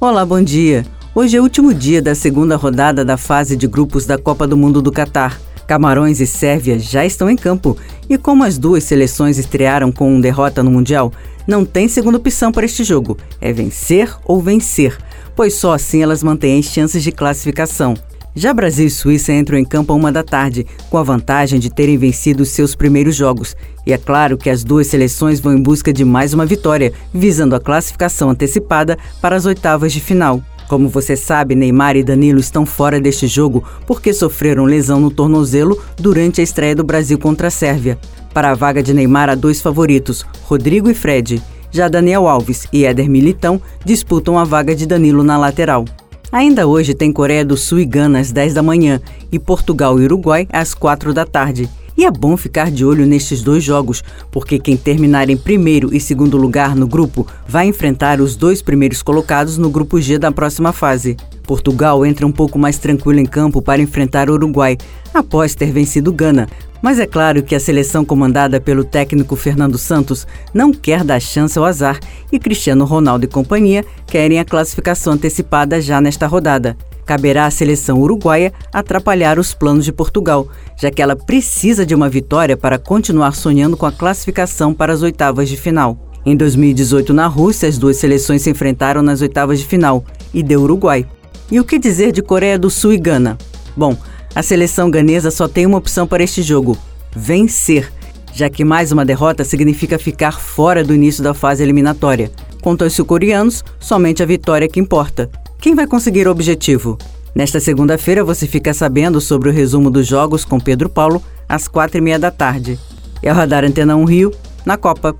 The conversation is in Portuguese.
Olá, bom dia. Hoje é o último dia da segunda rodada da fase de grupos da Copa do Mundo do Catar. Camarões e Sérvia já estão em campo e, como as duas seleções estrearam com um derrota no Mundial, não tem segunda opção para este jogo: é vencer ou vencer, pois só assim elas mantêm as chances de classificação. Já Brasil e Suíça entram em campo a uma da tarde, com a vantagem de terem vencido seus primeiros jogos. E é claro que as duas seleções vão em busca de mais uma vitória, visando a classificação antecipada para as oitavas de final. Como você sabe, Neymar e Danilo estão fora deste jogo porque sofreram lesão no tornozelo durante a estreia do Brasil contra a Sérvia. Para a vaga de Neymar, há dois favoritos, Rodrigo e Fred. Já Daniel Alves e Éder Militão disputam a vaga de Danilo na lateral. Ainda hoje tem Coreia do Sul e Gana às 10 da manhã e Portugal e Uruguai às 4 da tarde. E é bom ficar de olho nestes dois jogos, porque quem terminar em primeiro e segundo lugar no grupo vai enfrentar os dois primeiros colocados no grupo G da próxima fase. Portugal entra um pouco mais tranquilo em campo para enfrentar o Uruguai, após ter vencido Gana, mas é claro que a seleção comandada pelo técnico Fernando Santos não quer dar chance ao azar e Cristiano Ronaldo e companhia querem a classificação antecipada já nesta rodada. Caberá à seleção uruguaia atrapalhar os planos de Portugal, já que ela precisa de uma vitória para continuar sonhando com a classificação para as oitavas de final. Em 2018, na Rússia, as duas seleções se enfrentaram nas oitavas de final e deu Uruguai. E o que dizer de Coreia do Sul e Gana? Bom, a seleção ganesa só tem uma opção para este jogo: vencer, já que mais uma derrota significa ficar fora do início da fase eliminatória. Quanto aos sul-coreanos, somente a vitória é que importa. Quem vai conseguir o objetivo? Nesta segunda-feira você fica sabendo sobre o resumo dos jogos com Pedro Paulo às quatro e meia da tarde. É o Radar Antena 1 Rio, na Copa.